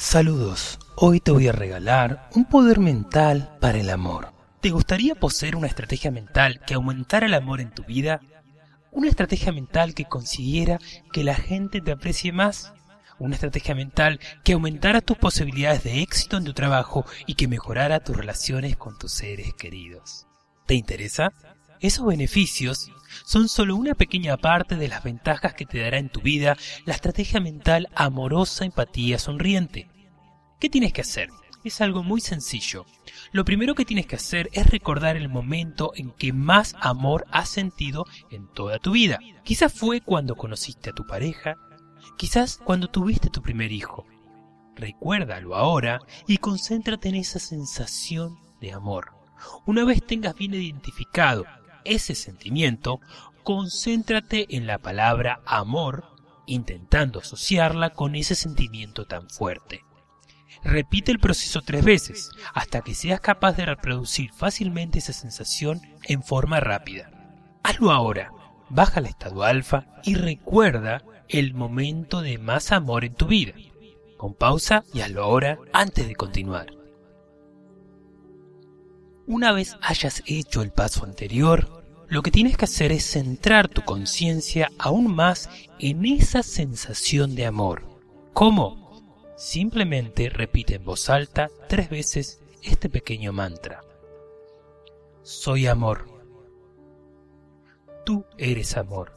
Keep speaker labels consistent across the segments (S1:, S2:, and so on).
S1: Saludos, hoy te voy a regalar un poder mental para el amor. ¿Te gustaría poseer una estrategia mental que aumentara el amor en tu vida? ¿Una estrategia mental que consiguiera que la gente te aprecie más? ¿Una estrategia mental que aumentara tus posibilidades de éxito en tu trabajo y que mejorara tus relaciones con tus seres queridos? ¿Te interesa? Esos beneficios son solo una pequeña parte de las ventajas que te dará en tu vida la estrategia mental amorosa empatía sonriente. ¿Qué tienes que hacer? Es algo muy sencillo. Lo primero que tienes que hacer es recordar el momento en que más amor has sentido en toda tu vida. Quizás fue cuando conociste a tu pareja, quizás cuando tuviste tu primer hijo. Recuérdalo ahora y concéntrate en esa sensación de amor. Una vez tengas bien identificado ese sentimiento, concéntrate en la palabra amor, intentando asociarla con ese sentimiento tan fuerte. Repite el proceso tres veces hasta que seas capaz de reproducir fácilmente esa sensación en forma rápida. Hazlo ahora. Baja al estado alfa y recuerda el momento de más amor en tu vida. Con pausa y hazlo ahora antes de continuar. Una vez hayas hecho el paso anterior, lo que tienes que hacer es centrar tu conciencia aún más en esa sensación de amor. ¿Cómo? Simplemente repite en voz alta tres veces este pequeño mantra. Soy amor. Tú eres amor.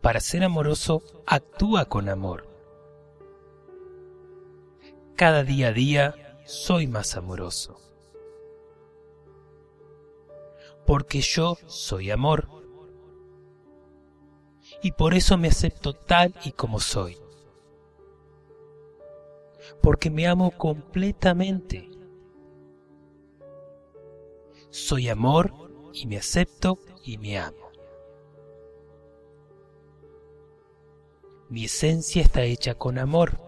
S1: Para ser amoroso, actúa con amor. Cada día a día soy más amoroso. Porque yo soy amor. Y por eso me acepto tal y como soy porque me amo completamente. Soy amor y me acepto y me amo. Mi esencia está hecha con amor.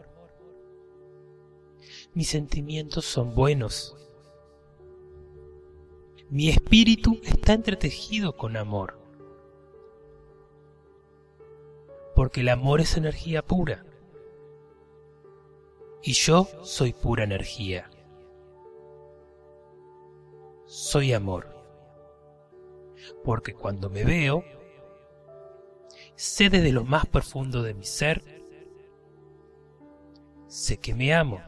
S1: Mis sentimientos son buenos. Mi espíritu está entretejido con amor. Porque el amor es energía pura y yo soy pura energía. Soy amor, porque cuando me veo, sé desde lo más profundo de mi ser, sé que me amo,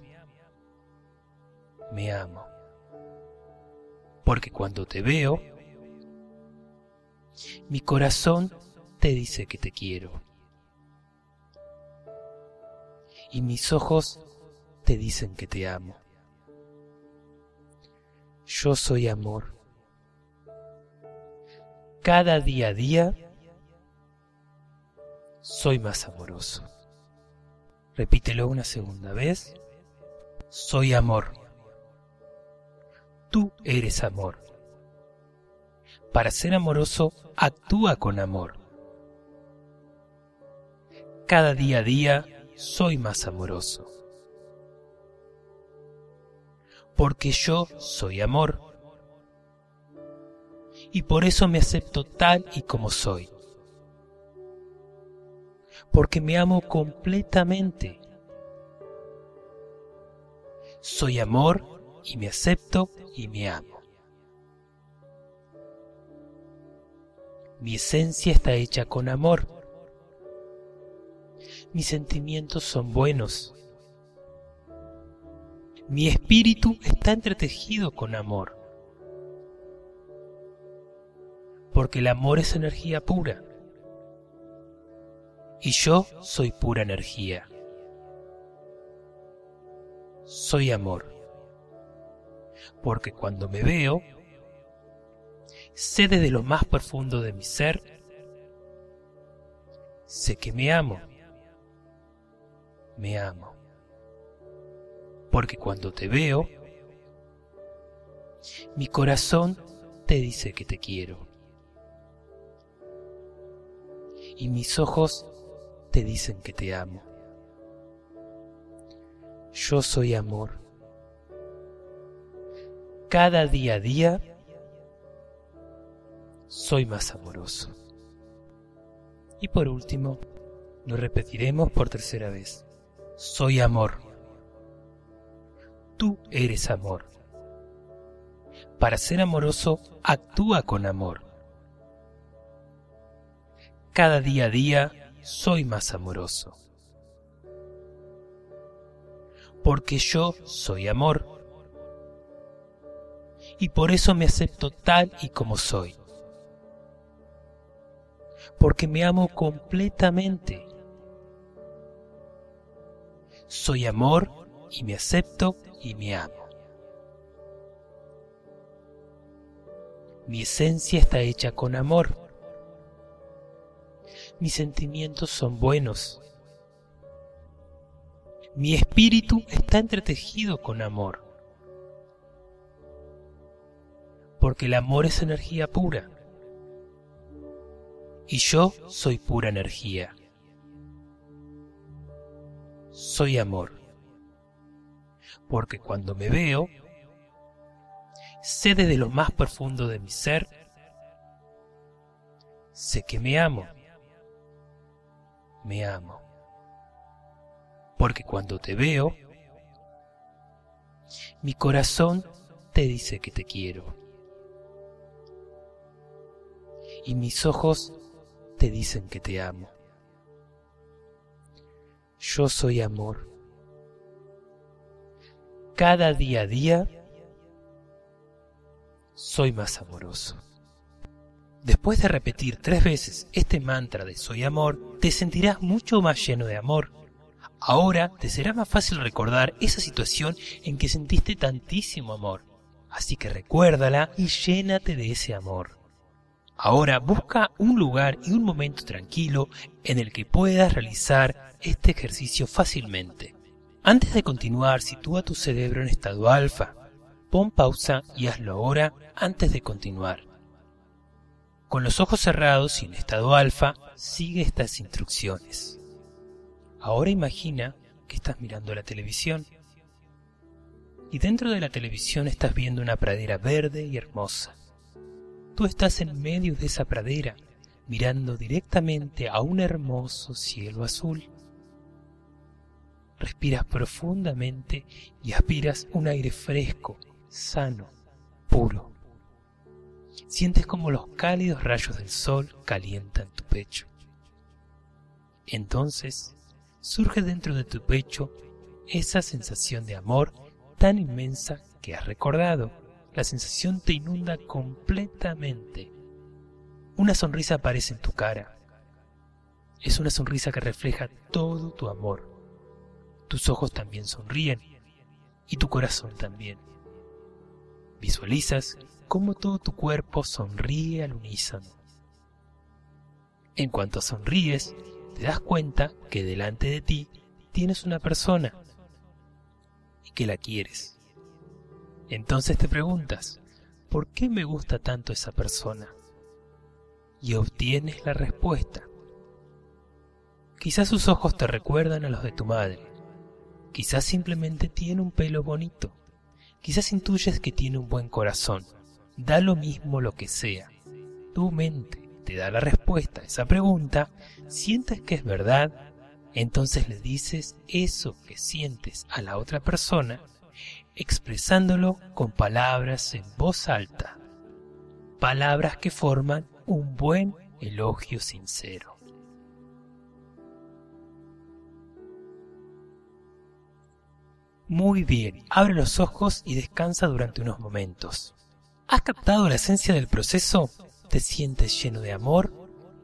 S1: me amo, porque cuando te veo, mi corazón te dice que te quiero. Y mis ojos te dicen que te amo. Yo soy amor. Cada día a día soy más amoroso. Repítelo una segunda vez. Soy amor. Tú eres amor. Para ser amoroso, actúa con amor. Cada día a día soy más amoroso porque yo soy amor. Y por eso me acepto tal y como soy. Porque me amo completamente. Soy amor y me acepto y me amo. Mi esencia está hecha con amor. Mis sentimientos son buenos mi espíritu está entretejido con amor. Porque el amor es energía pura. Y yo soy pura energía. Soy amor. Porque cuando me veo, sé desde lo más profundo de mi ser, sé que me amo. Me amo porque cuando te veo, Mi corazón te dice que te quiero. Y mis ojos te dicen que te amo. Yo soy amor. Cada día a día soy más amoroso. Y por último, lo repetiremos por tercera vez. Soy amor. Tú eres amor. Para ser amoroso, actúa con amor. Cada día a día soy más amoroso. Porque yo soy amor. Y por eso me acepto tal y como soy. Porque me amo completamente. Soy amor y me acepto y me amo. Mi esencia está hecha con amor. Mis sentimientos son buenos. Mi espíritu está entretejido con amor. Porque el amor es energía pura. Y yo soy pura energía. Soy amor. Porque cuando me veo, sé desde lo más profundo de mi ser, sé que me amo, me amo. Porque cuando te veo, mi corazón te dice que te quiero. Y mis ojos te dicen que te amo. Yo soy amor. Cada día a día soy más amoroso. Después de repetir tres veces este mantra de soy amor, te sentirás mucho más lleno de amor. Ahora te será más fácil recordar esa situación en que sentiste tantísimo amor. Así que recuérdala y llénate de ese amor. Ahora busca un lugar y un momento tranquilo en el que puedas realizar este ejercicio fácilmente. Antes de continuar, sitúa tu cerebro en estado alfa, Pon pausa y hazlo ahora antes de continuar. Con los ojos cerrados y en estado alfa, sigue estas instrucciones. Ahora imagina que estás mirando la televisión y dentro de la televisión estás viendo una pradera verde y hermosa. Tú estás en medio de esa pradera, mirando directamente a un hermoso cielo azul. Respiras profundamente y aspiras un aire fresco sano, puro. Sientes como los cálidos rayos del sol calientan tu pecho. Entonces surge dentro de tu pecho esa sensación de amor tan inmensa que has recordado. La sensación te inunda completamente. Una sonrisa aparece en tu cara. Es una sonrisa que refleja todo tu amor. Tus ojos también sonríen y tu corazón también. Visualizas cómo todo tu cuerpo sonríe al unísono. En cuanto sonríes, te das cuenta que delante de ti tienes una persona y que la quieres. Entonces te preguntas, ¿por qué me gusta tanto esa persona? Y obtienes la respuesta. Quizás sus ojos te recuerdan a los de tu madre. Quizás simplemente tiene un pelo bonito. Quizás intuyes que tiene un buen corazón. Da lo mismo lo que sea. Tu mente te da la respuesta a esa pregunta, sientes que es verdad, entonces le dices eso que sientes a la otra persona, expresándolo con palabras en voz alta. Palabras que forman un buen elogio sincero. Muy bien, abre los ojos y descansa durante unos momentos. ¿Has captado la esencia del proceso? ¿Te sientes lleno de amor?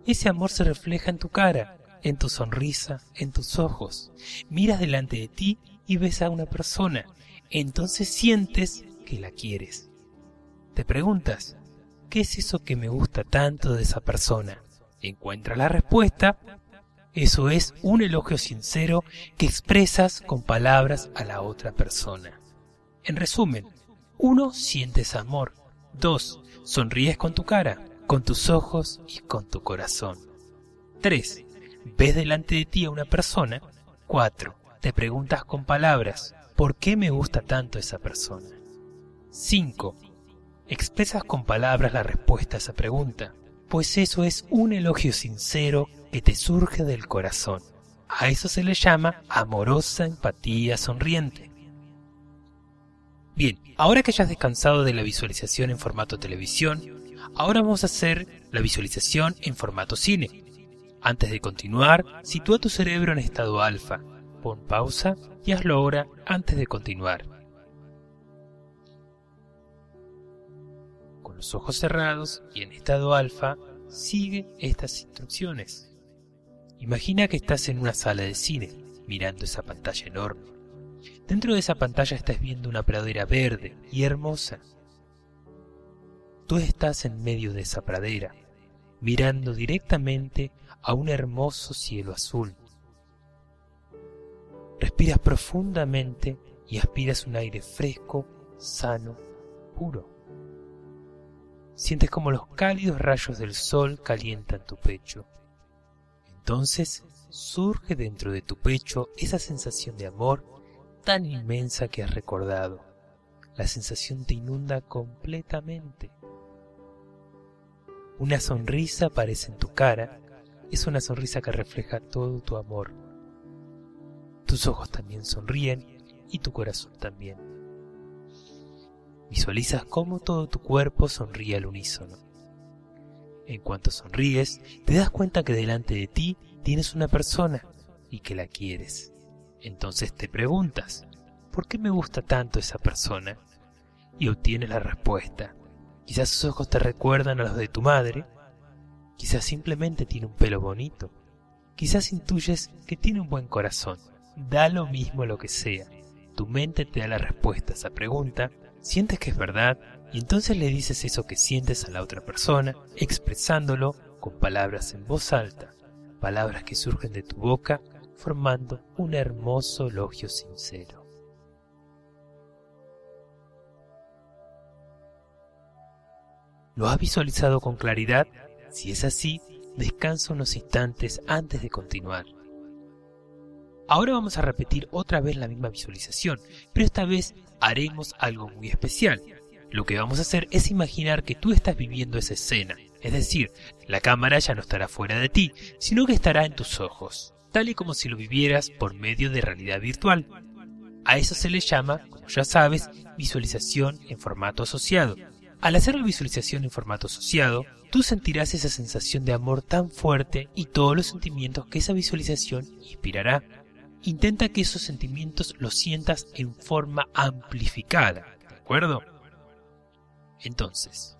S1: Ese amor se refleja en tu cara, en tu sonrisa, en tus ojos. Miras delante de ti y ves a una persona. Entonces sientes que la quieres. Te preguntas, ¿qué es eso que me gusta tanto de esa persona? Encuentra la respuesta eso es un elogio sincero que expresas con palabras a la otra persona. En resumen, 1. Sientes amor. 2. Sonríes con tu cara, con tus ojos y con tu corazón. 3. Ves delante de ti a una persona. 4. Te preguntas con palabras, ¿por qué me gusta tanto esa persona? 5. Expresas con palabras la respuesta a esa pregunta, pues eso es un elogio sincero que te surge del corazón. A eso se le llama amorosa empatía sonriente. Bien, ahora que ya has descansado de la visualización en formato televisión, ahora vamos a hacer la visualización en formato cine. Antes de continuar, sitúa tu cerebro en estado alfa, pon pausa y hazlo ahora antes de continuar. Con los ojos cerrados y en estado alfa, sigue estas instrucciones. Imagina que estás en una sala de cine, mirando esa pantalla enorme Dentro de esa pantalla estás viendo una pradera verde y hermosa. Tú estás en medio de esa pradera, mirando directamente a un hermoso cielo azul. Respiras profundamente y aspiras un aire fresco, sano, puro. Sientes como los cálidos rayos del sol calientan tu pecho. Entonces surge dentro de tu pecho esa sensación de amor tan inmensa que has recordado. La sensación te inunda completamente. Una sonrisa aparece en tu cara. Es una sonrisa que refleja todo tu amor. Tus ojos también sonríen y tu corazón también. Visualizas cómo todo tu cuerpo sonríe al unísono. En cuanto sonríes, te das cuenta que delante de ti tienes una persona y que la quieres. Entonces te preguntas, ¿por qué me gusta tanto esa persona? Y obtienes la respuesta. Quizás sus ojos te recuerdan a los de tu madre, quizás simplemente tiene un pelo bonito, quizás intuyes que tiene un buen corazón. Da lo mismo lo que sea. Tu mente te da la respuesta a esa pregunta, sientes que es verdad y entonces le dices eso que sientes a la otra persona, expresándolo con palabras en voz alta, palabras que surgen de tu boca formando un hermoso elogio sincero. ¿Lo has visualizado con claridad? Si es así, descansa unos instantes antes de continuar. Ahora vamos a repetir otra vez la misma visualización, pero esta vez haremos algo muy especial. Lo que vamos a hacer es imaginar que tú estás viviendo esa escena, es decir, la cámara ya no estará fuera de ti, sino que estará en tus ojos tal y como si lo vivieras por medio de realidad virtual. A eso se le llama, como ya sabes, visualización en formato asociado. Al hacer la visualización en formato asociado, tú sentirás esa sensación de amor tan fuerte y todos los sentimientos que esa visualización inspirará. Intenta que esos sentimientos los sientas en forma amplificada, ¿de acuerdo? Entonces,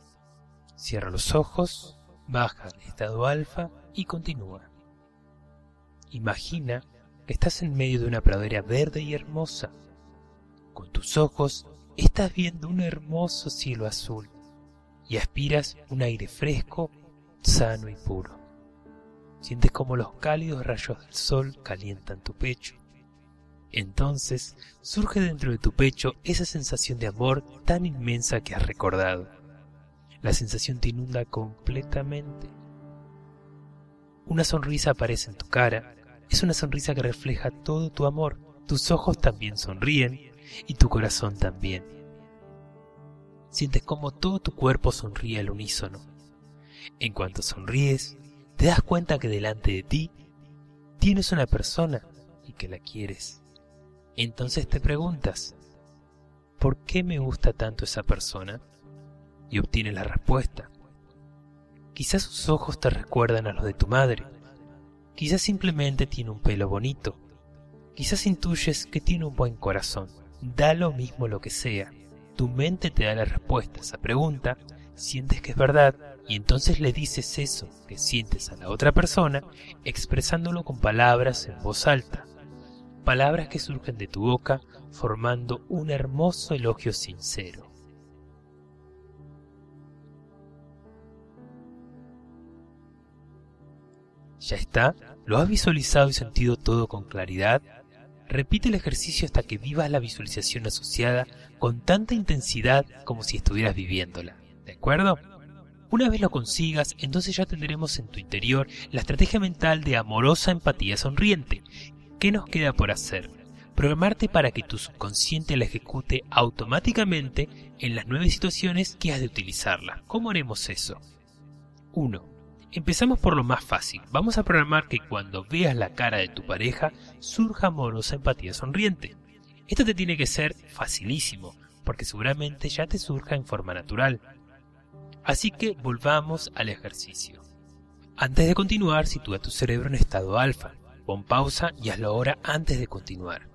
S1: cierra los ojos, baja al estado alfa y continúa. Imagina que estás en medio de una pradera verde y hermosa. Con tus ojos estás viendo un hermoso cielo azul y aspiras un aire fresco, sano y puro. Sientes como los cálidos rayos del sol calientan tu pecho. Entonces surge dentro de tu pecho esa sensación de amor tan inmensa que has recordado. La sensación te inunda completamente. Una sonrisa aparece en tu cara es una sonrisa que refleja todo tu amor. Tus ojos también sonríen y tu corazón también. Sientes como todo tu cuerpo sonríe al unísono. En cuanto sonríes, te das cuenta que delante de ti tienes una persona y que la quieres. Entonces te preguntas, ¿por qué me gusta tanto esa persona? Y obtienes la respuesta. Quizás sus ojos te recuerdan a los de tu madre, Quizás simplemente tiene un pelo bonito. Quizás intuyes que tiene un buen corazón. Da lo mismo lo que sea. Tu mente te da la respuesta a esa pregunta, sientes que es verdad y entonces le dices eso que sientes a la otra persona expresándolo con palabras en voz alta. Palabras que surgen de tu boca formando un hermoso elogio sincero. ¿Ya está? ¿Lo has visualizado y sentido todo con claridad? repite el ejercicio hasta que vivas la visualización asociada con tanta intensidad como si estuvieras viviéndola. ¿De acuerdo? Una vez lo consigas, entonces ya tendremos en tu interior la estrategia mental de amorosa empatía sonriente. ¿Qué nos queda por hacer? Programarte para que tu subconsciente la ejecute automáticamente en las nueve situaciones que has de utilizarla. ¿Cómo haremos eso? 1. Empezamos por lo más fácil. Vamos a programar que cuando veas la cara de tu pareja surja amorosa empatía sonriente. Esto te tiene que ser facilísimo, porque seguramente ya te surja en forma natural. Así que volvamos al ejercicio. Antes de continuar, sitúa tu cerebro en estado alfa. Pon pausa y hazlo ahora antes de continuar.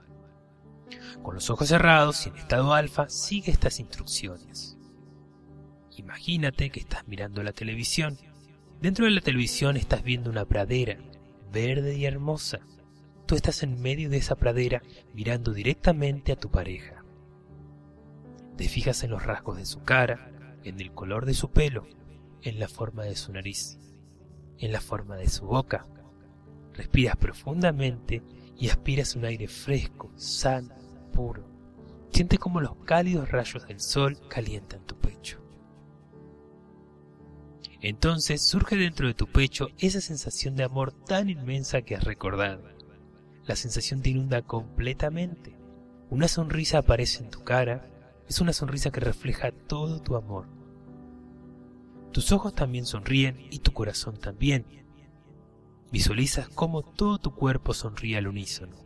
S1: Con los ojos cerrados y en estado alfa, sigue estas instrucciones. Imagínate que estás mirando la televisión Dentro de la televisión estás viendo una pradera, verde y hermosa. Tú estás en medio de esa pradera mirando directamente a tu pareja. Te fijas en los rasgos de su cara, en el color de su pelo, en la forma de su nariz, en la forma de su boca. Respiras profundamente y aspiras un aire fresco, sano, puro. Sientes como los cálidos rayos del sol calientan tu pecho. Entonces surge dentro de tu pecho esa sensación de amor tan inmensa que has recordado. La sensación te inunda completamente. Una sonrisa aparece en tu cara, es una sonrisa que refleja todo tu amor. Tus ojos también sonríen y tu corazón también. Visualizas cómo todo tu cuerpo sonríe al unísono.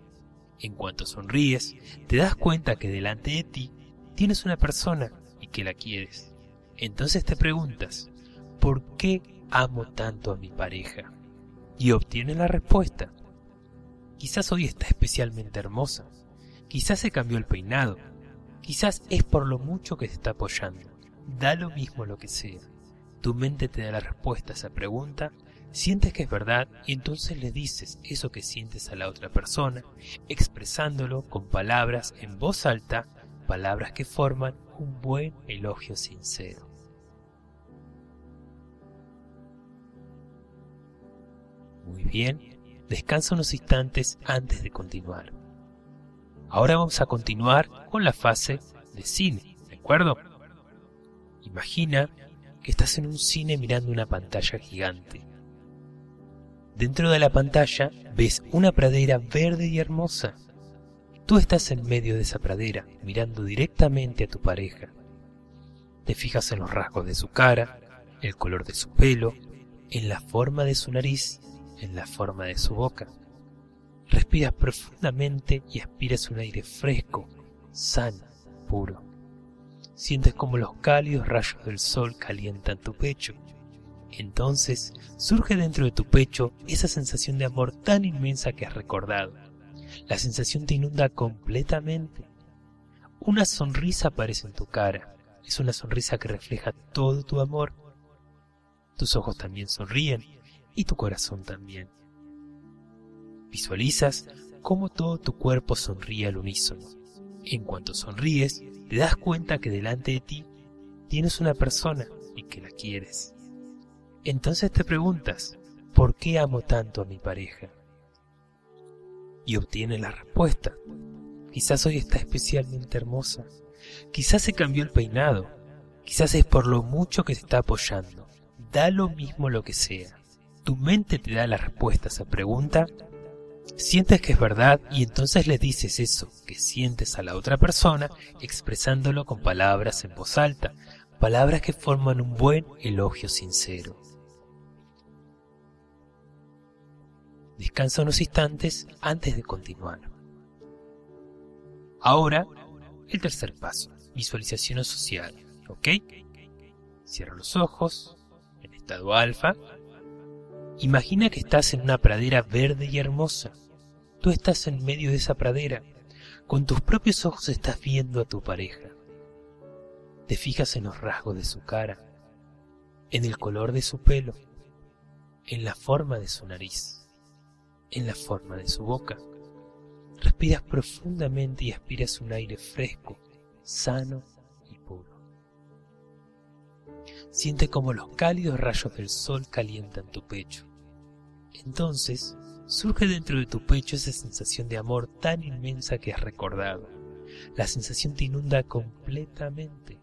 S1: En cuanto sonríes, te das cuenta que delante de ti tienes una persona y que la quieres. Entonces te preguntas, ¿por qué amo tanto a mi pareja? Y obtiene la respuesta. Quizás hoy está especialmente hermosa, quizás se cambió el peinado, quizás es por lo mucho que se está apoyando. Da lo mismo lo que sea. Tu mente te da la respuesta a esa pregunta, sientes que es verdad y entonces le dices eso que sientes a la otra persona, expresándolo con palabras en voz alta, palabras que forman un buen elogio sincero. Muy bien, descansa unos instantes antes de continuar. Ahora vamos a continuar con la fase de cine, ¿de acuerdo? Imagina que estás en un cine mirando una pantalla gigante. Dentro de la pantalla ves una pradera verde y hermosa. Tú estás en medio de esa pradera, mirando directamente a tu pareja. Te fijas en los rasgos de su cara, el color de su pelo, en la forma de su nariz en la forma de su boca. Respiras profundamente y aspiras un aire fresco, sano, puro. Sientes como los cálidos rayos del sol calientan tu pecho. Entonces surge dentro de tu pecho esa sensación de amor tan inmensa que has recordado. La sensación te inunda completamente. Una sonrisa aparece en tu cara. Es una sonrisa que refleja todo tu amor. Tus ojos también sonríen y tu corazón también. Visualizas cómo todo tu cuerpo sonríe al unísono. En cuanto sonríes, te das cuenta que delante de ti tienes una persona y que la quieres. Entonces te preguntas, ¿por qué amo tanto a mi pareja? Y obtienes la respuesta. Quizás hoy está especialmente hermosa. Quizás se cambió el peinado. Quizás es por lo mucho que se está apoyando. Da lo mismo lo que sea tu mente te da la respuesta a esa pregunta, sientes que es verdad y entonces le dices eso que sientes a la otra persona expresándolo con palabras en voz alta, palabras que forman un buen elogio sincero. Descansa unos instantes antes de continuar. Ahora, el tercer paso, visualización social, ¿ok? Cierra los ojos, en estado alfa, Imagina que estás en una pradera verde y hermosa. Tú estás en medio de esa pradera. Con tus propios ojos estás viendo a tu pareja. Te fijas en los rasgos de su cara, en el color de su pelo, en la forma de su nariz, en la forma de su boca. Respiras profundamente y aspiras un aire fresco, sano Siente como los cálidos rayos del sol calientan tu pecho. Entonces surge dentro de tu pecho esa sensación de amor tan inmensa que has recordado. La sensación te inunda completamente.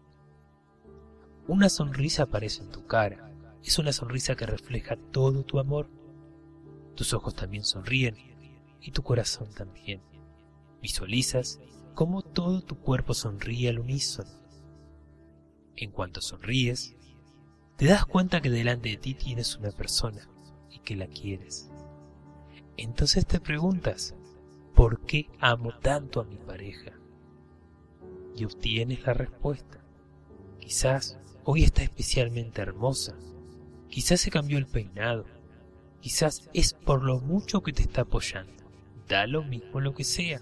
S1: Una sonrisa aparece en tu cara. Es una sonrisa que refleja todo tu amor. Tus ojos también sonríen y tu corazón también. Visualizas cómo todo tu cuerpo sonríe al unísono. En cuanto sonríes, te das cuenta que delante de ti tienes una persona y que la quieres. Entonces te preguntas, ¿por qué amo tanto a mi pareja? Y obtienes la respuesta. Quizás hoy está especialmente hermosa. Quizás se cambió el peinado. Quizás es por lo mucho que te está apoyando. Da lo mismo lo que sea.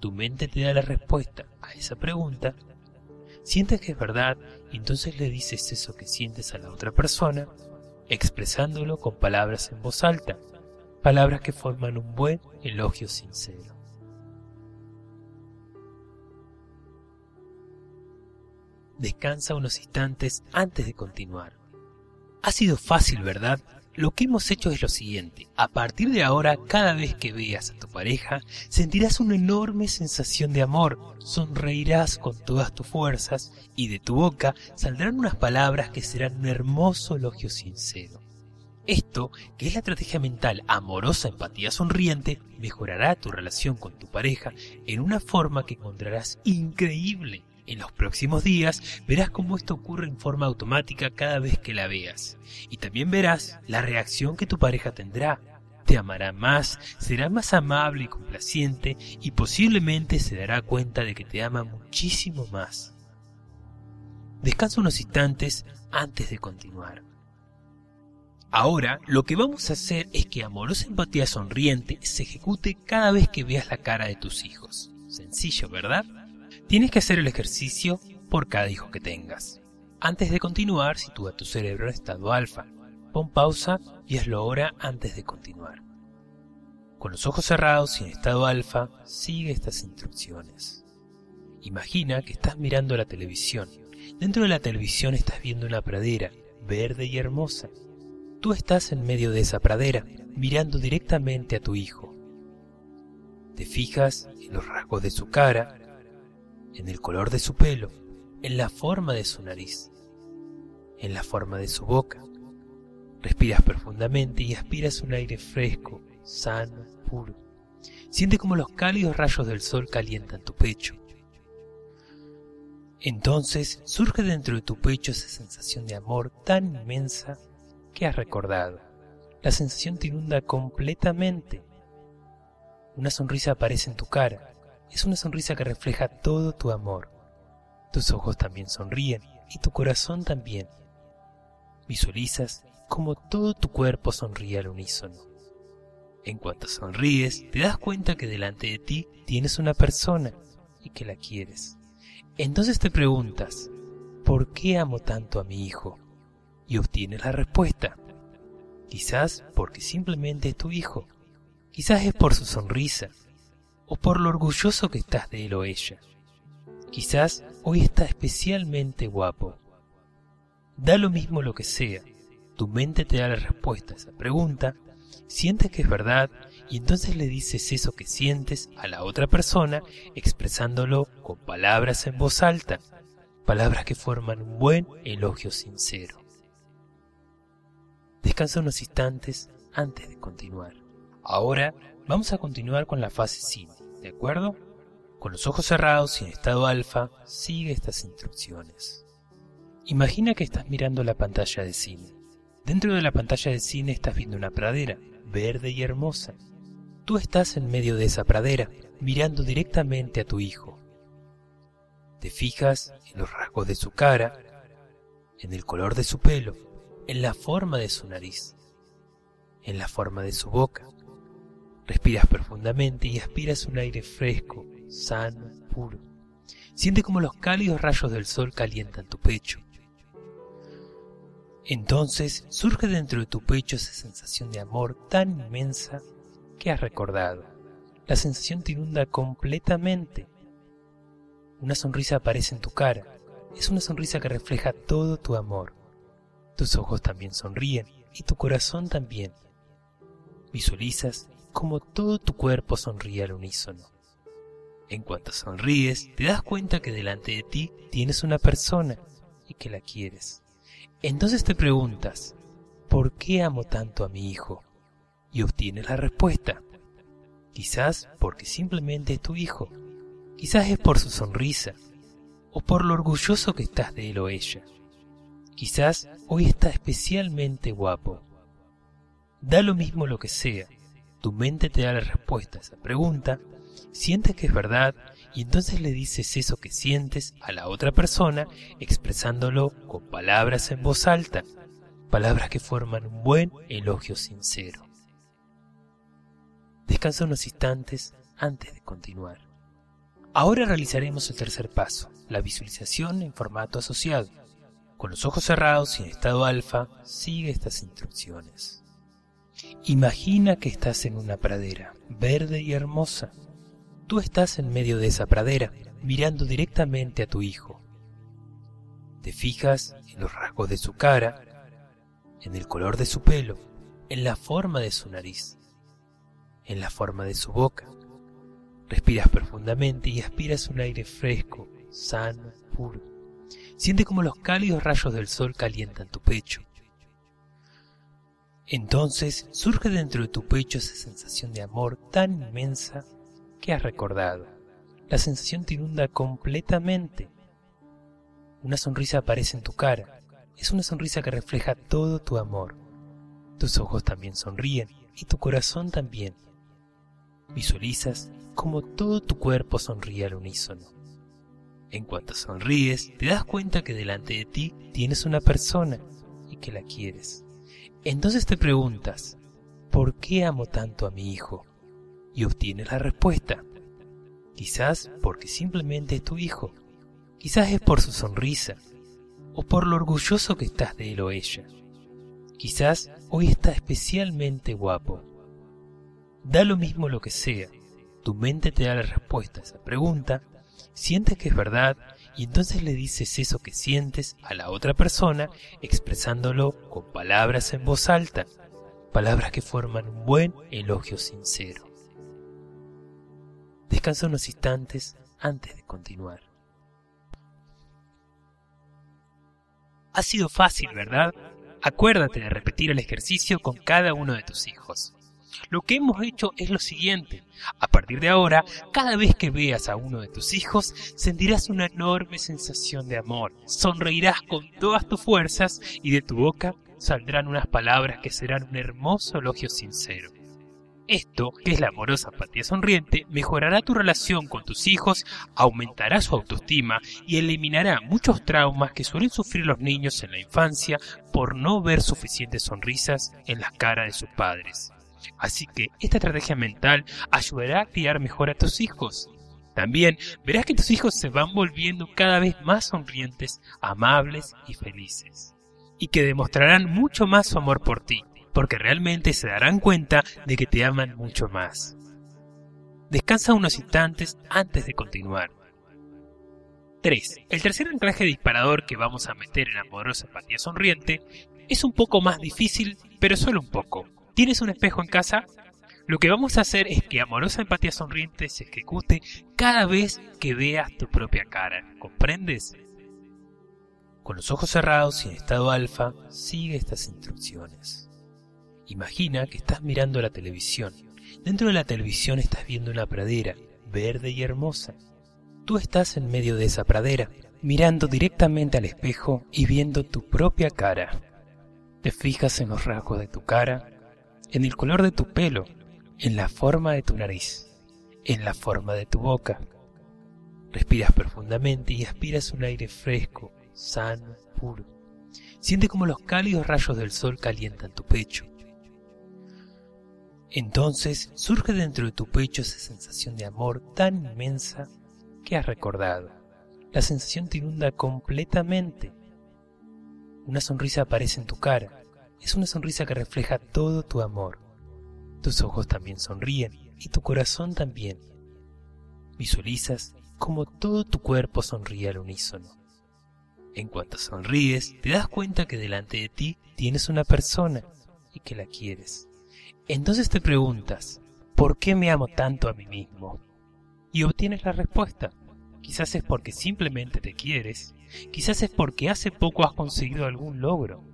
S1: Tu mente te da la respuesta a esa pregunta. Sientes que es verdad entonces le dices eso que sientes a la otra persona, expresándolo con palabras en voz alta palabras que forman un buen elogio sincero. Descansa unos instantes antes de continuar. Ha sido fácil, ¿verdad? Lo que hemos hecho es lo siguiente. A partir de ahora, cada vez que veas a tu pareja, sentirás una enorme sensación de amor, sonreirás con todas tus fuerzas y de tu boca saldrán unas palabras que serán un hermoso elogio sincero. Esto, que es la estrategia mental amorosa empatía sonriente, mejorará tu relación con tu pareja en una forma que encontrarás increíble. En los próximos días verás cómo esto ocurre en forma automática cada vez que la veas. Y también verás la reacción que tu pareja tendrá. Te amará más, será más amable y complaciente y posiblemente se dará cuenta de que te ama muchísimo más. Descansa unos instantes antes de continuar. Ahora, lo que vamos a hacer es que amorosa empatía sonriente se ejecute cada vez que veas la cara de tus hijos. Sencillo, ¿verdad? Tienes que hacer el ejercicio por cada hijo que tengas. Antes de continuar, sitúa tu cerebro en estado alfa. Pon pausa y hazlo ahora antes de continuar. Con los ojos cerrados y en estado alfa, sigue estas instrucciones. Imagina que estás mirando la televisión. Dentro de la televisión estás viendo una pradera, verde y hermosa. Tú estás en medio de esa pradera, mirando directamente a tu hijo. Te fijas en los rasgos de su cara, en el color de su pelo, en la forma de su nariz, en la forma de su boca. Respiras profundamente y aspiras un aire fresco, sano, puro. Siente como los cálidos rayos del sol calientan tu pecho. Entonces surge dentro de tu pecho esa sensación de amor tan inmensa que has recordado. La sensación te inunda completamente. Una sonrisa aparece en tu cara. Es una sonrisa que refleja todo tu amor. Tus ojos también sonríen y tu corazón también. Visualizas como todo tu cuerpo sonríe al unísono. En cuanto sonríes, te das cuenta que delante de ti tienes una persona y que la quieres. Entonces te preguntas, ¿por qué amo tanto a mi hijo? y obtienes la respuesta. Quizás porque simplemente es tu hijo. Quizás es por su sonrisa o por lo orgulloso que estás de él o ella. Quizás hoy está especialmente guapo. Da lo mismo lo que sea. Tu mente te da la respuesta a esa pregunta, sientes que es verdad y entonces le dices eso que sientes a la otra persona expresándolo con palabras en voz alta, palabras que forman un buen elogio sincero. Descansa unos instantes antes de continuar. Ahora vamos a continuar con la fase cine, ¿de acuerdo? Con los ojos cerrados y en estado alfa, sigue estas instrucciones. Imagina que estás mirando la pantalla de cine. Dentro de la pantalla de cine estás viendo una pradera, verde y hermosa. Tú estás en medio de esa pradera, mirando directamente a tu hijo. Te fijas en los rasgos de su cara, en el color de su pelo, en la forma de su nariz, en la forma de su boca. Respiras profundamente y aspiras un aire fresco, sano, puro. Siente como los cálidos rayos del sol calientan tu pecho. Entonces surge dentro de tu pecho esa sensación de amor tan inmensa que has recordado. La sensación te inunda completamente. Una sonrisa aparece en tu cara. Es una sonrisa que refleja todo tu amor. Tus ojos también sonríen y tu corazón también. Visualizas como todo tu cuerpo sonríe al unísono. En cuanto sonríes, te das cuenta que delante de ti tienes una persona y que la quieres. Entonces te preguntas, ¿por qué amo tanto a mi hijo? Y obtienes la respuesta. Quizás porque simplemente es tu hijo. Quizás es por su sonrisa. O por lo orgulloso que estás de él o ella. Quizás hoy está especialmente guapo. Da lo mismo lo que sea. Tu mente te da la respuesta a esa pregunta sientes que es verdad y entonces le dices eso que sientes a la otra persona expresándolo con palabras en voz alta, palabras que forman un buen elogio sincero. Descansa unos instantes antes de continuar. Ahora realizaremos el tercer paso, la visualización en formato asociado. Con los ojos cerrados y en estado alfa, sigue estas instrucciones. Imagina que estás en una pradera, verde y hermosa, Tú estás en medio de esa pradera, mirando directamente a tu hijo. Te fijas en los rasgos de su cara, en el color de su pelo, en la forma de su nariz, en la forma de su boca. Respiras profundamente y aspiras un aire fresco, sano, puro. Siente como los cálidos rayos del sol calientan tu pecho. Entonces surge dentro de tu pecho esa sensación de amor tan inmensa que has recordado. La sensación te inunda completamente. Una sonrisa aparece en tu cara. Es una sonrisa que refleja todo tu amor. Tus ojos también sonríen y tu corazón también. Visualizas como todo tu cuerpo sonríe al unísono. En cuanto sonríes, te das cuenta que delante de ti tienes una persona y que la quieres. Entonces te preguntas, ¿por qué amo tanto a mi hijo? y obtienes la respuesta. Quizás porque simplemente es tu hijo, quizás es por su sonrisa, o por lo orgulloso que estás de él o ella. Quizás hoy está especialmente guapo. Da lo mismo lo que sea, tu mente te da la respuesta a esa pregunta, sientes que es verdad y entonces le dices eso que sientes a la otra persona expresándolo con palabras en voz alta, palabras que forman un buen elogio sincero. Descansa unos instantes antes de continuar. Ha sido fácil, ¿verdad? Acuérdate de repetir el ejercicio con cada uno de tus hijos. Lo que hemos hecho es lo siguiente. A partir de ahora, cada vez que veas a uno de tus hijos, sentirás una enorme sensación de amor. Sonreirás con todas tus fuerzas y de tu boca saldrán unas palabras que serán un hermoso elogio sincero. Esto, que es la amorosa apatía sonriente, mejorará tu relación con tus hijos, aumentará su autoestima y eliminará muchos traumas que suelen sufrir los niños en la infancia por no ver suficientes sonrisas en las caras de sus padres. Así que esta estrategia mental ayudará a criar mejor a tus hijos. También verás que tus hijos se van volviendo cada vez más sonrientes, amables y felices. Y que demostrarán mucho más su amor por ti porque realmente se darán cuenta de que te aman mucho más. Descansa unos instantes antes de continuar. 3. El tercer anclaje disparador que vamos a meter en Amorosa Empatía Sonriente es un poco más difícil, pero solo un poco. ¿Tienes un espejo en casa? Lo que vamos a hacer es que Amorosa Empatía Sonriente se ejecute cada vez que veas tu propia cara. ¿Comprendes? Con los ojos cerrados y en estado alfa, sigue estas instrucciones. Imagina que estás mirando la televisión. Dentro de la televisión estás viendo una pradera, verde y hermosa. Tú estás en medio de esa pradera, mirando directamente al espejo y viendo tu propia cara. Te fijas en los rasgos de tu cara, en el color de tu pelo, en la forma de tu nariz, en la forma de tu boca. Respiras profundamente y aspiras un aire fresco, sano, puro. Siente como los cálidos rayos del sol calientan tu pecho entonces surge dentro de tu pecho esa sensación de amor tan inmensa que has recordado. La sensación te inunda completamente. Una sonrisa aparece en tu cara. Es una sonrisa que refleja todo tu amor. Tus ojos también sonríen y tu corazón también. Visualizas como todo tu cuerpo sonríe al unísono. En cuanto sonríes, te das cuenta que delante de ti tienes una persona y que la quieres. Entonces te preguntas, ¿por qué me amo tanto a mí mismo? Y obtienes la respuesta. Quizás es porque simplemente te quieres, quizás es porque hace poco has conseguido algún logro,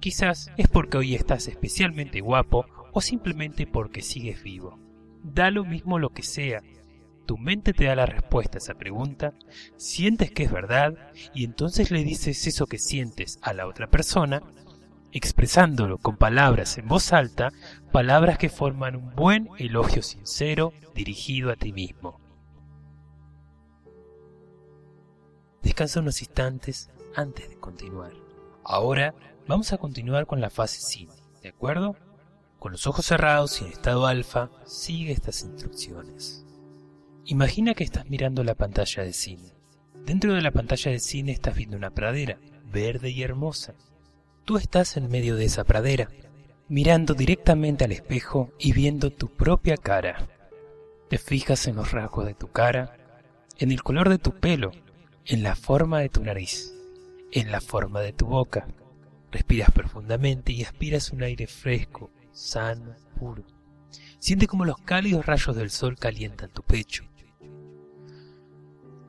S1: quizás es porque hoy estás especialmente guapo o simplemente porque sigues vivo. Da lo mismo lo que sea, tu mente te da la respuesta a esa pregunta, sientes que es verdad y entonces le dices eso que sientes a la otra persona, expresándolo con palabras en voz alta, palabras que forman un buen elogio sincero dirigido a ti mismo. Descansa unos instantes antes de continuar. Ahora vamos a continuar con la fase cine, ¿de acuerdo? Con los ojos cerrados y en estado alfa, sigue estas instrucciones. Imagina que estás mirando la pantalla de cine. Dentro de la pantalla de cine estás viendo una pradera, verde y hermosa. Tú estás en medio de esa pradera, mirando directamente al espejo y viendo tu propia cara. Te fijas en los rasgos de tu cara, en el color de tu pelo, en la forma de tu nariz, en la forma de tu boca. Respiras profundamente y aspiras un aire fresco, sano, puro. Siente como los cálidos rayos del sol calientan tu pecho.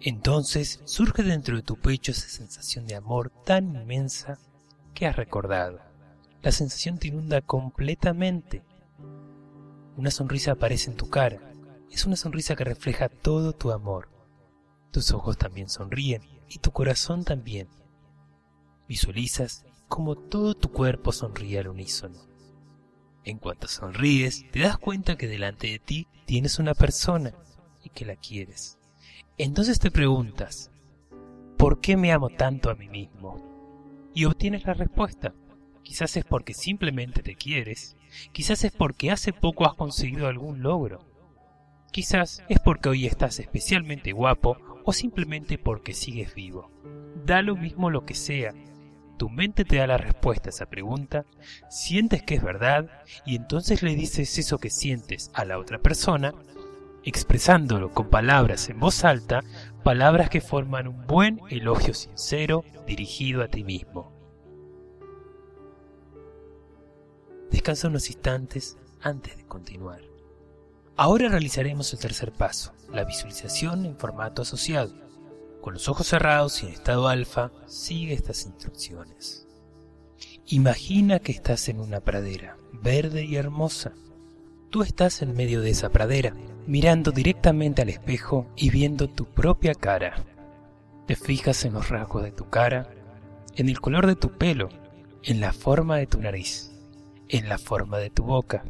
S1: Entonces surge dentro de tu pecho esa sensación de amor tan inmensa que has recordado. La sensación te inunda completamente. Una sonrisa aparece en tu cara. Es una sonrisa que refleja todo tu amor. Tus ojos también sonríen y tu corazón también. Visualizas como todo tu cuerpo sonríe al unísono. En cuanto sonríes, te das cuenta que delante de ti tienes una persona y que la quieres. Entonces te preguntas, ¿por qué me amo tanto a mí mismo? Y obtienes la respuesta. Quizás es porque simplemente te quieres, quizás es porque hace poco has conseguido algún logro, quizás es porque hoy estás especialmente guapo o simplemente porque sigues vivo. Da lo mismo lo que sea, tu mente te da la respuesta a esa pregunta, sientes que es verdad y entonces le dices eso que sientes a la otra persona expresándolo con palabras en voz alta, palabras que forman un buen elogio sincero dirigido a ti mismo. Descansa unos instantes antes de continuar. Ahora realizaremos el tercer paso, la visualización en formato asociado. Con los ojos cerrados y en estado alfa, sigue estas instrucciones. Imagina que estás en una pradera, verde y hermosa. Tú estás en medio de esa pradera, mirando directamente al espejo y viendo tu propia cara. Te fijas en los rasgos de tu cara, en el color de tu pelo, en la forma de tu nariz, en la forma de tu boca.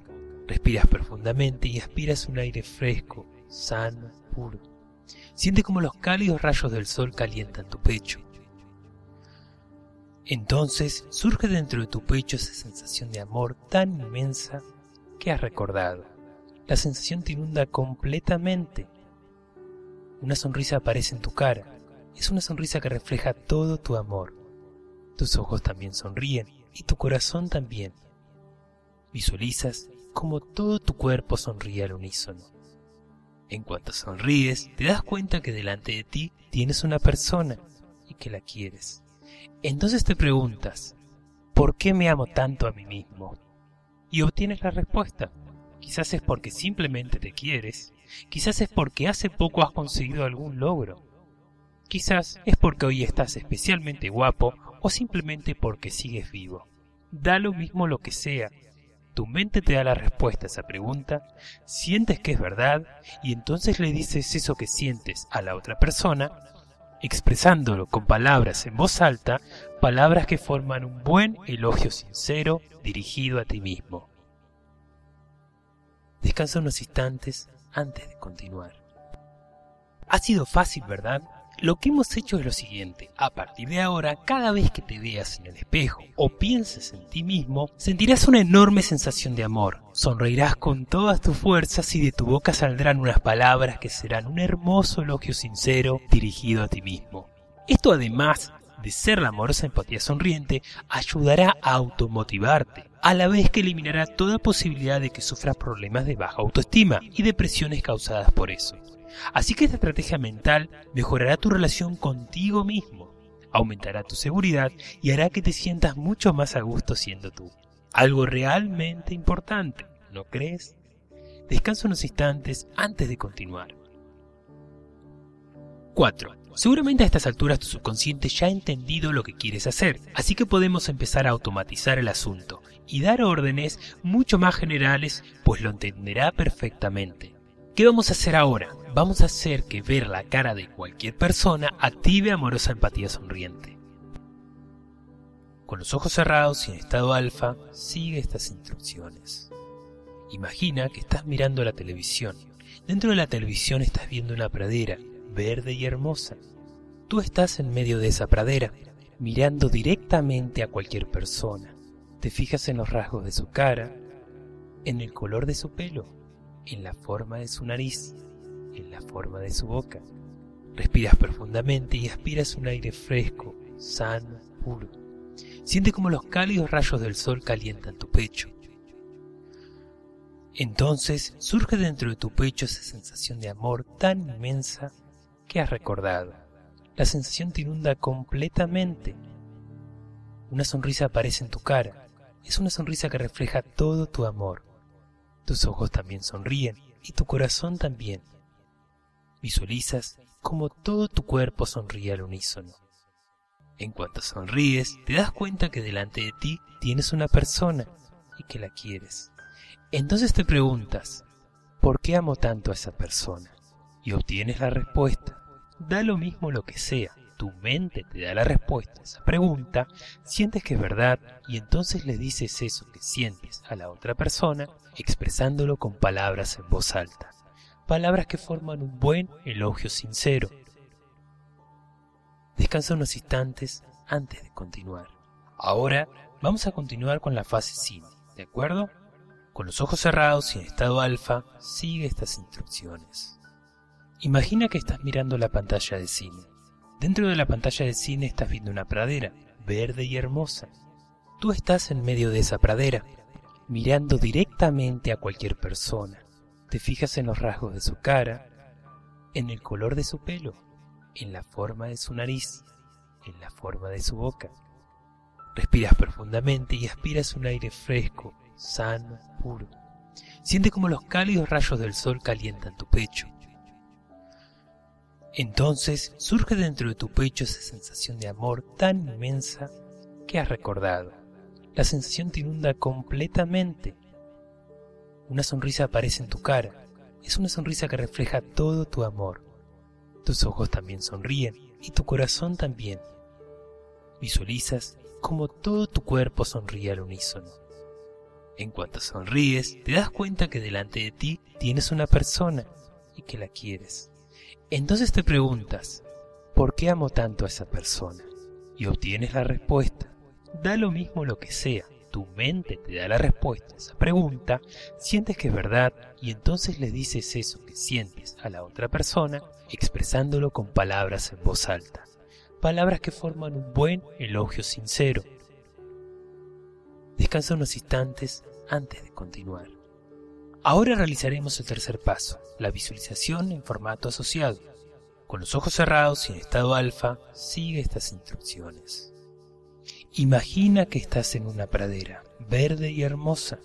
S1: Respiras profundamente y aspiras un aire fresco, sano, puro. Siente como los cálidos rayos del sol calientan tu pecho. Entonces surge dentro de tu pecho esa sensación de amor tan inmensa que has recordado la sensación te inunda completamente. Una sonrisa aparece en tu cara. Es una sonrisa que refleja todo tu amor. Tus ojos también sonríen y tu corazón también. Visualizas como todo tu cuerpo sonríe al unísono. En cuanto sonríes, te das cuenta que delante de ti tienes una persona y que la quieres. Entonces te preguntas, ¿por qué me amo tanto a mí mismo? Y obtienes la respuesta. Quizás es porque simplemente te quieres, quizás es porque hace poco has conseguido algún logro, quizás es porque hoy estás especialmente guapo o simplemente porque sigues vivo. Da lo mismo lo que sea, tu mente te da la respuesta a esa pregunta, sientes que es verdad y entonces le dices eso que sientes a la otra persona, expresándolo con palabras en voz alta, palabras que forman un buen elogio sincero dirigido a ti mismo. Descansa unos instantes antes de continuar. Ha sido fácil, ¿verdad? Lo que hemos hecho es lo siguiente. A partir de ahora, cada vez que te veas en el espejo o pienses en ti mismo, sentirás una enorme sensación de amor. Sonreirás con todas tus fuerzas y de tu boca saldrán unas palabras que serán un hermoso elogio sincero dirigido a ti mismo. Esto además de ser la amorosa empatía sonriente, ayudará a automotivarte, a la vez que eliminará toda posibilidad de que sufras problemas de baja autoestima y depresiones causadas por eso. Así que esta estrategia mental mejorará tu relación contigo mismo, aumentará tu seguridad y hará que te sientas mucho más a gusto siendo tú. Algo realmente importante, ¿no crees? Descansa unos instantes antes de continuar. 4. Seguramente a estas alturas tu subconsciente ya ha entendido lo que quieres hacer, así que podemos empezar a automatizar el asunto y dar órdenes mucho más generales, pues lo entenderá perfectamente. ¿Qué vamos a hacer ahora? Vamos a hacer que ver la cara de cualquier persona active amorosa empatía sonriente. Con los ojos cerrados y en estado alfa, sigue estas instrucciones. Imagina que estás mirando la televisión. Dentro de la televisión estás viendo una pradera, verde y hermosa. Tú estás en medio de esa pradera, mirando directamente a cualquier persona. Te fijas en los rasgos de su cara, en el color de su pelo, en la forma de su nariz, en la forma de su boca. Respiras profundamente y aspiras un aire fresco, sano, puro. Siente como los cálidos rayos del sol calientan tu pecho. Entonces surge dentro de tu pecho esa sensación de amor tan inmensa que has recordado. La sensación te inunda completamente. Una sonrisa aparece en tu cara. Es una sonrisa que refleja todo tu amor. Tus ojos también sonríen y tu corazón también. Visualizas como todo tu cuerpo sonríe al unísono. En cuanto sonríes, te das cuenta que delante de ti tienes una persona y que la quieres. Entonces te preguntas, ¿por qué amo tanto a esa persona? Y obtienes la respuesta. Da lo mismo lo que sea, tu mente te da la respuesta a esa pregunta, sientes que es verdad y entonces le dices eso que sientes a la otra persona, expresándolo con palabras en voz alta. Palabras que forman un buen elogio sincero, Descansa unos instantes antes de continuar. Ahora vamos a continuar con la fase cine, ¿de acuerdo? Con los ojos cerrados y en estado alfa, sigue estas instrucciones. Imagina que estás mirando la pantalla de cine. Dentro de la pantalla de cine estás viendo una pradera, verde y hermosa. Tú estás en medio de esa pradera, mirando directamente a cualquier persona. Te fijas en los rasgos de su cara, en el color de su pelo, en la forma de su nariz, en la forma de su boca. Respiras profundamente y aspiras un aire fresco, sano, puro. Siente como los cálidos rayos del sol calientan tu pecho. Entonces surge dentro de tu pecho esa sensación de amor tan inmensa que has recordado. La sensación te inunda completamente. Una sonrisa aparece en tu cara. Es una sonrisa que refleja todo tu amor. Tus ojos también sonríen y tu corazón también. Visualizas como todo tu cuerpo sonríe al unísono. En cuanto sonríes, te das cuenta que delante de ti tienes una persona y que la quieres. Entonces te preguntas, ¿por qué amo tanto a esa persona? Y obtienes la respuesta. Da lo mismo lo que sea, tu mente te da la respuesta a esa pregunta, sientes que es verdad y entonces le dices eso que sientes a la otra persona, expresándolo con palabras en voz alta, palabras que forman un buen elogio sincero. Descansa unos instantes antes de continuar. Ahora realizaremos el tercer paso, la visualización en formato asociado. Con los ojos cerrados y en estado alfa, sigue estas instrucciones. Imagina que estás en una pradera, verde y hermosa.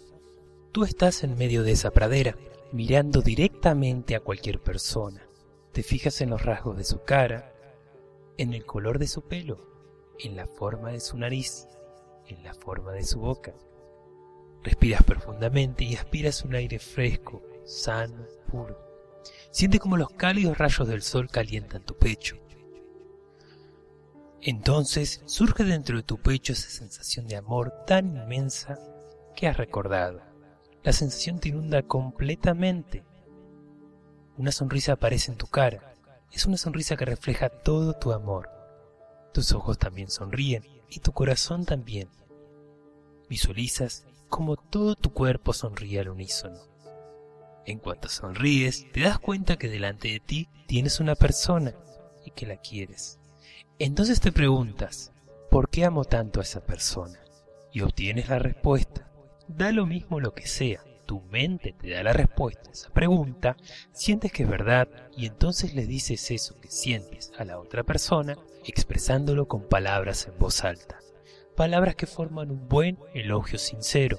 S1: Tú estás en medio de esa pradera, mirando directamente a cualquier persona. Te fijas en los rasgos de su cara, en el color de su pelo, en la forma de su nariz, en la forma de su boca. Respiras profundamente y aspiras un aire fresco, sano, puro. Siente como los cálidos rayos del sol calientan tu pecho entonces surge dentro de tu pecho esa sensación de amor tan inmensa que has recordado. La sensación te inunda completamente. Una sonrisa aparece en tu cara. Es una sonrisa que refleja todo tu amor. Tus ojos también sonríen y tu corazón también. Visualizas como todo tu cuerpo sonríe al unísono. En cuanto sonríes, te das cuenta que delante de ti tienes una persona y que la quieres. Entonces te preguntas, ¿por qué amo tanto a esa persona? Y obtienes la respuesta. Da lo mismo lo que sea, tu mente te da la respuesta a esa pregunta, sientes que es verdad y entonces le dices eso que sientes a la otra persona, expresándolo con palabras en voz alta. Palabras que forman un buen elogio sincero.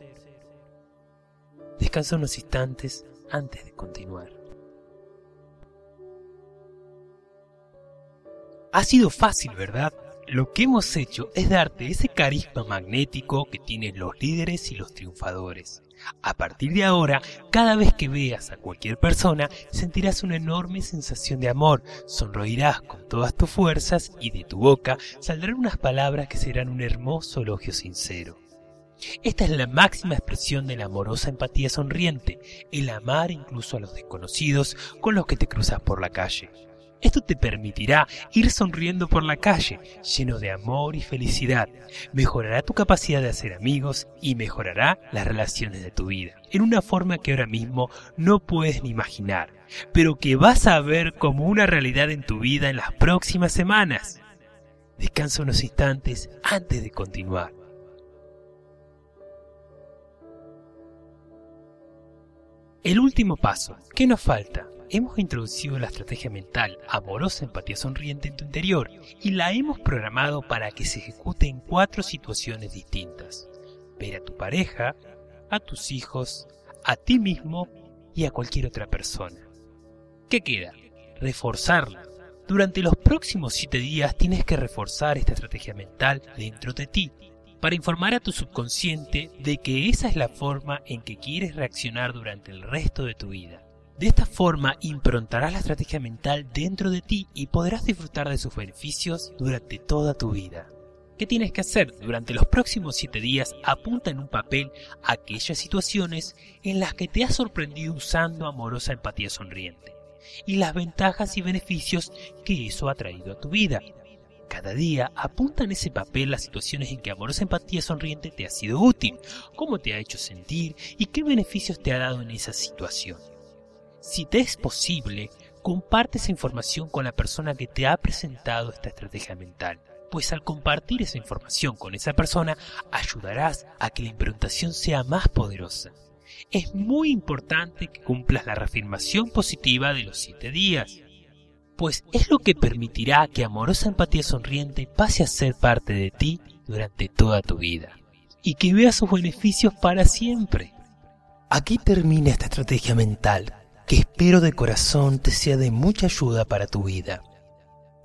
S1: Descansa unos instantes antes de continuar. Ha sido fácil, ¿verdad? Lo que hemos hecho es darte ese carisma magnético que tienen los líderes y los triunfadores. A partir de ahora, cada vez que veas a cualquier persona, sentirás una enorme sensación de amor, sonreirás con todas tus fuerzas y de tu boca saldrán unas palabras que serán un hermoso elogio sincero. Esta es la máxima expresión de la amorosa empatía sonriente, el amar incluso a los desconocidos con los que te cruzas por la calle. Esto te permitirá ir sonriendo por la calle, lleno de amor y felicidad. Mejorará tu capacidad de hacer amigos y mejorará las relaciones de tu vida, en una forma que ahora mismo no puedes ni imaginar, pero que vas a ver como una realidad en tu vida en las próximas semanas. Descansa unos instantes antes de continuar. El último paso, ¿qué nos falta? Hemos introducido la estrategia mental amorosa empatía sonriente en tu interior y la hemos programado para que se ejecute en cuatro situaciones distintas. Ver a tu pareja, a tus hijos, a ti mismo y a cualquier otra persona. ¿Qué queda? Reforzarla. Durante los próximos 7 días tienes que reforzar esta estrategia mental dentro de ti para informar a tu subconsciente de que esa es la forma en que quieres reaccionar durante el resto de tu vida. De esta forma improntarás la estrategia mental dentro de ti y podrás disfrutar de sus beneficios durante toda tu vida. ¿Qué tienes que hacer? Durante los próximos 7 días apunta en un papel aquellas situaciones en las que te has sorprendido usando amorosa empatía sonriente y las ventajas y beneficios que eso ha traído a tu vida. Cada día apunta en ese papel las situaciones en que amorosa empatía sonriente te ha sido útil, cómo te ha hecho sentir y qué beneficios te ha dado en esa situación. Si te es posible, comparte esa información con la persona que te ha presentado esta estrategia mental, pues al compartir esa información con esa persona ayudarás a que la improntación sea más poderosa. Es muy importante que cumplas la reafirmación positiva de los siete días, pues es lo que permitirá que amorosa empatía sonriente pase a ser parte de ti durante toda tu vida y que veas sus beneficios para siempre. Aquí termina esta estrategia mental que espero de corazón te sea de mucha ayuda para tu vida.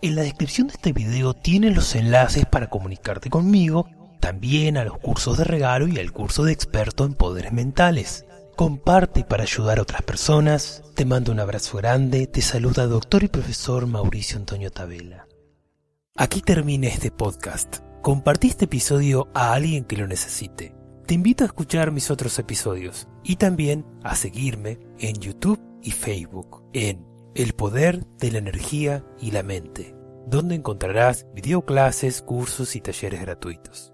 S1: En la descripción de este video tienes los enlaces para comunicarte conmigo, también a los cursos de regalo y al curso de experto en poderes mentales. Comparte para ayudar a otras personas. Te mando un abrazo grande. Te saluda doctor y profesor Mauricio Antonio Tabela. Aquí termina este podcast. Compartí este episodio a alguien que lo necesite. Te invito a escuchar mis otros episodios y también a seguirme en YouTube y Facebook en El Poder de la Energía y la Mente, donde encontrarás videoclases, cursos y talleres gratuitos.